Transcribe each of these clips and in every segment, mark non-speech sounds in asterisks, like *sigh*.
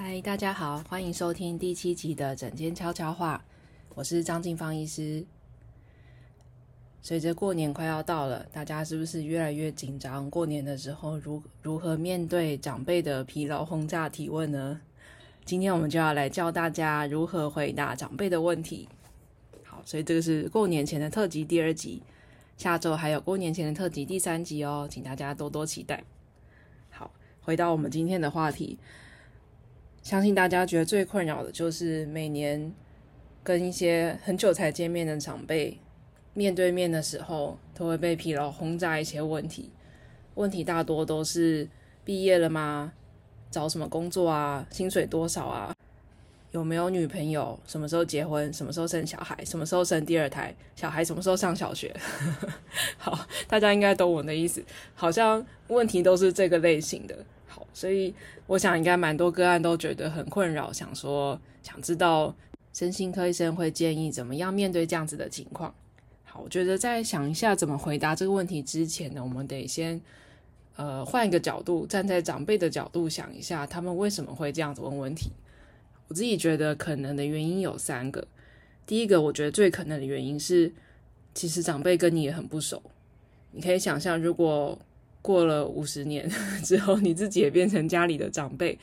嗨，大家好，欢迎收听第七集的诊间悄悄话，我是张静芳医师。随着过年快要到了，大家是不是越来越紧张？过年的时候如如何面对长辈的疲劳轰炸提问呢？今天我们就要来教大家如何回答长辈的问题。好，所以这个是过年前的特辑第二集，下周还有过年前的特辑第三集哦，请大家多多期待。好，回到我们今天的话题，相信大家觉得最困扰的就是每年跟一些很久才见面的长辈。面对面的时候，都会被疲劳轰炸一些问题。问题大多都是毕业了吗？找什么工作啊？薪水多少啊？有没有女朋友？什么时候结婚？什么时候生小孩？什么时候生第二胎？小孩什么时候上小学？*laughs* 好，大家应该懂我的意思。好像问题都是这个类型的。好，所以我想应该蛮多个案都觉得很困扰，想说想知道身心科医生会建议怎么样面对这样子的情况。好，我觉得在想一下怎么回答这个问题之前呢，我们得先呃换一个角度，站在长辈的角度想一下，他们为什么会这样子问问题。我自己觉得可能的原因有三个。第一个，我觉得最可能的原因是，其实长辈跟你也很不熟。你可以想象，如果过了五十年 *laughs* 之后，你自己也变成家里的长辈，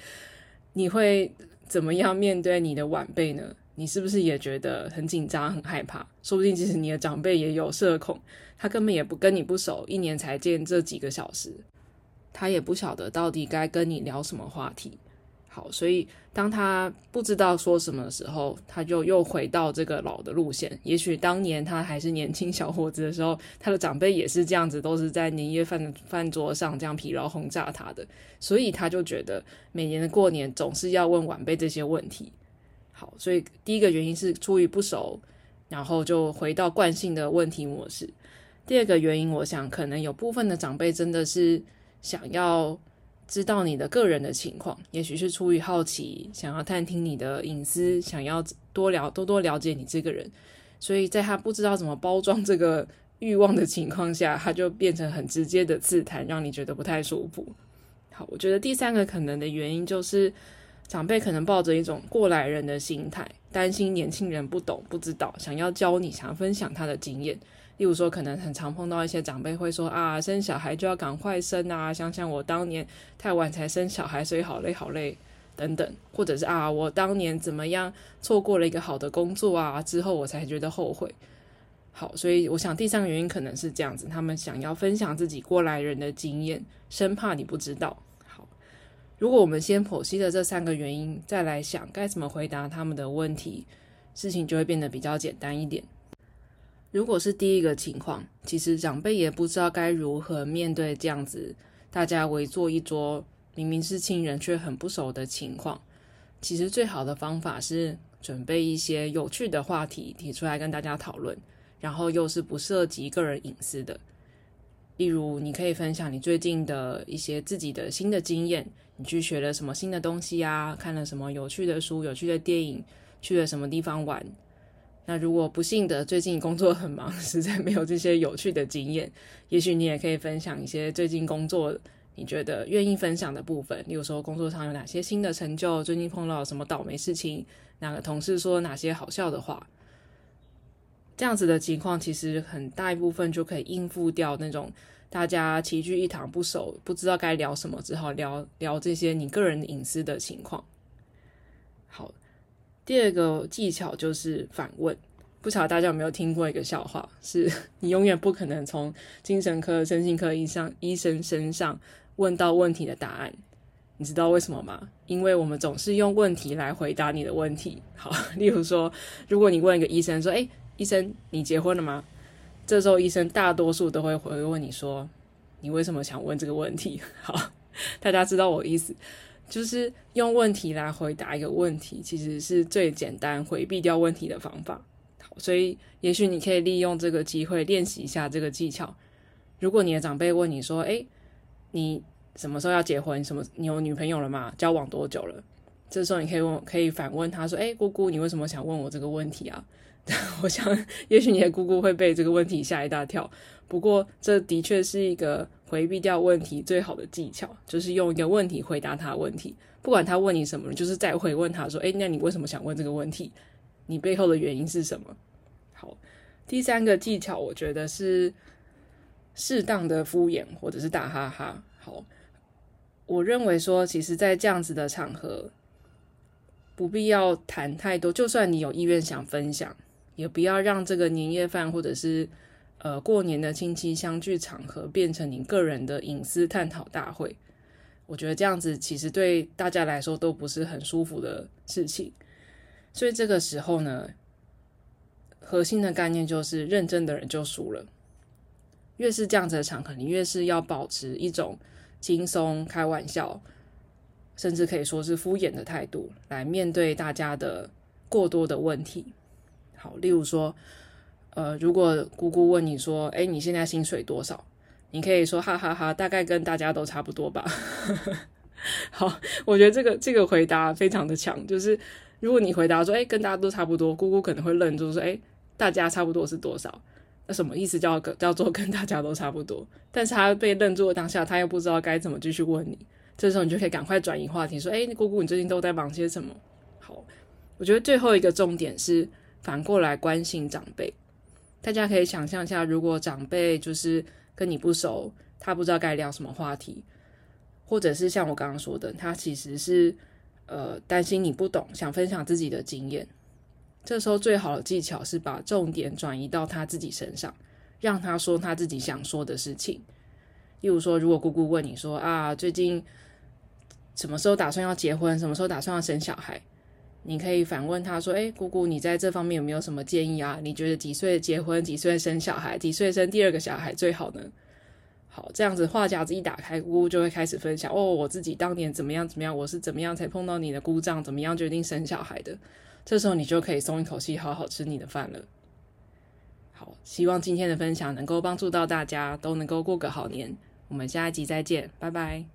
你会怎么样面对你的晚辈呢？你是不是也觉得很紧张、很害怕？说不定其实你的长辈也有社恐，他根本也不跟你不熟，一年才见这几个小时，他也不晓得到底该跟你聊什么话题。好，所以当他不知道说什么的时候，他就又回到这个老的路线。也许当年他还是年轻小伙子的时候，他的长辈也是这样子，都是在年夜饭饭桌上这样疲劳轰炸他的，所以他就觉得每年的过年总是要问晚辈这些问题。好，所以第一个原因是出于不熟，然后就回到惯性的问题模式。第二个原因，我想可能有部分的长辈真的是想要知道你的个人的情况，也许是出于好奇，想要探听你的隐私，想要多了多多了解你这个人。所以在他不知道怎么包装这个欲望的情况下，他就变成很直接的刺探，让你觉得不太舒服。好，我觉得第三个可能的原因就是。长辈可能抱着一种过来人的心态，担心年轻人不懂不知道，想要教你，想要分享他的经验。例如说，可能很常碰到一些长辈会说：“啊，生小孩就要赶快生啊！想想我当年太晚才生小孩，所以好累好累等等。”或者是啊，我当年怎么样错过了一个好的工作啊，之后我才觉得后悔。好，所以我想第三个原因可能是这样子，他们想要分享自己过来人的经验，生怕你不知道。好如果我们先剖析了这三个原因，再来想该怎么回答他们的问题，事情就会变得比较简单一点。如果是第一个情况，其实长辈也不知道该如何面对这样子大家围坐一桌，明明是亲人却很不熟的情况。其实最好的方法是准备一些有趣的话题提出来跟大家讨论，然后又是不涉及个人隐私的。例如，你可以分享你最近的一些自己的新的经验。你去学了什么新的东西呀？看了什么有趣的书、有趣的电影？去了什么地方玩？那如果不幸的最近工作很忙，*laughs* 实在没有这些有趣的经验，也许你也可以分享一些最近工作你觉得愿意分享的部分。例如说，工作上有哪些新的成就？最近碰到什么倒霉事情？哪个同事说哪些好笑的话？这样子的情况，其实很大一部分就可以应付掉那种。大家齐聚一堂不熟，不知道该聊什么，只好聊聊这些你个人隐私的情况。好，第二个技巧就是反问。不晓得大家有没有听过一个笑话，是 *laughs* 你永远不可能从精神科、身心科医生医生身上问到问题的答案。你知道为什么吗？因为我们总是用问题来回答你的问题。好，*laughs* 例如说，如果你问一个医生说：“诶，医生，你结婚了吗？”这时候，医生大多数都会回问你说：“你为什么想问这个问题？”好，*laughs* 大家知道我的意思，就是用问题来回答一个问题，其实是最简单回避掉问题的方法。好，所以也许你可以利用这个机会练习一下这个技巧。如果你的长辈问你说：“诶，你什么时候要结婚？什么？你有女朋友了吗？交往多久了？”这时候你可以问，可以反问他说：“诶，姑姑，你为什么想问我这个问题啊？” *laughs* 我想，也许你的姑姑会被这个问题吓一大跳。不过，这的确是一个回避掉问题最好的技巧，就是用一个问题回答他问题。不管他问你什么，就是再回问他说：“诶，那你为什么想问这个问题？你背后的原因是什么？”好，第三个技巧，我觉得是适当的敷衍或者是打哈哈。好，我认为说，其实，在这样子的场合，不必要谈太多。就算你有意愿想分享，也不要让这个年夜饭或者是呃过年的亲戚相聚场合变成你个人的隐私探讨大会。我觉得这样子其实对大家来说都不是很舒服的事情。所以这个时候呢，核心的概念就是认真的人就输了。越是这样子的场合，你越是要保持一种轻松、开玩笑，甚至可以说是敷衍的态度来面对大家的过多的问题。好，例如说，呃，如果姑姑问你说：“哎，你现在薪水多少？”你可以说：“哈哈哈，大概跟大家都差不多吧。*laughs* ”好，我觉得这个这个回答非常的强，就是如果你回答说：“哎，跟大家都差不多”，姑姑可能会愣住说：“哎。”大家差不多是多少？那什么意思叫？叫做跟大家都差不多。但是他被愣住的当下，他又不知道该怎么继续问你。这时候你就可以赶快转移话题，说：“哎，姑姑，你最近都在忙些什么？”好，我觉得最后一个重点是反过来关心长辈。大家可以想象一下，如果长辈就是跟你不熟，他不知道该聊什么话题，或者是像我刚刚说的，他其实是呃担心你不懂，想分享自己的经验。这时候最好的技巧是把重点转移到他自己身上，让他说他自己想说的事情。例如说，如果姑姑问你说啊，最近什么时候打算要结婚？什么时候打算要生小孩？你可以反问他说：“诶，姑姑，你在这方面有没有什么建议啊？你觉得几岁结婚？几岁生小孩？几岁生第二个小孩最好呢？”好，这样子话匣子一打开，姑姑就会开始分享：“哦，我自己当年怎么样怎么样，我是怎么样才碰到你的姑丈，怎么样决定生小孩的。”这时候你就可以松一口气，好好吃你的饭了。好，希望今天的分享能够帮助到大家，都能够过个好年。我们下一集再见，拜拜。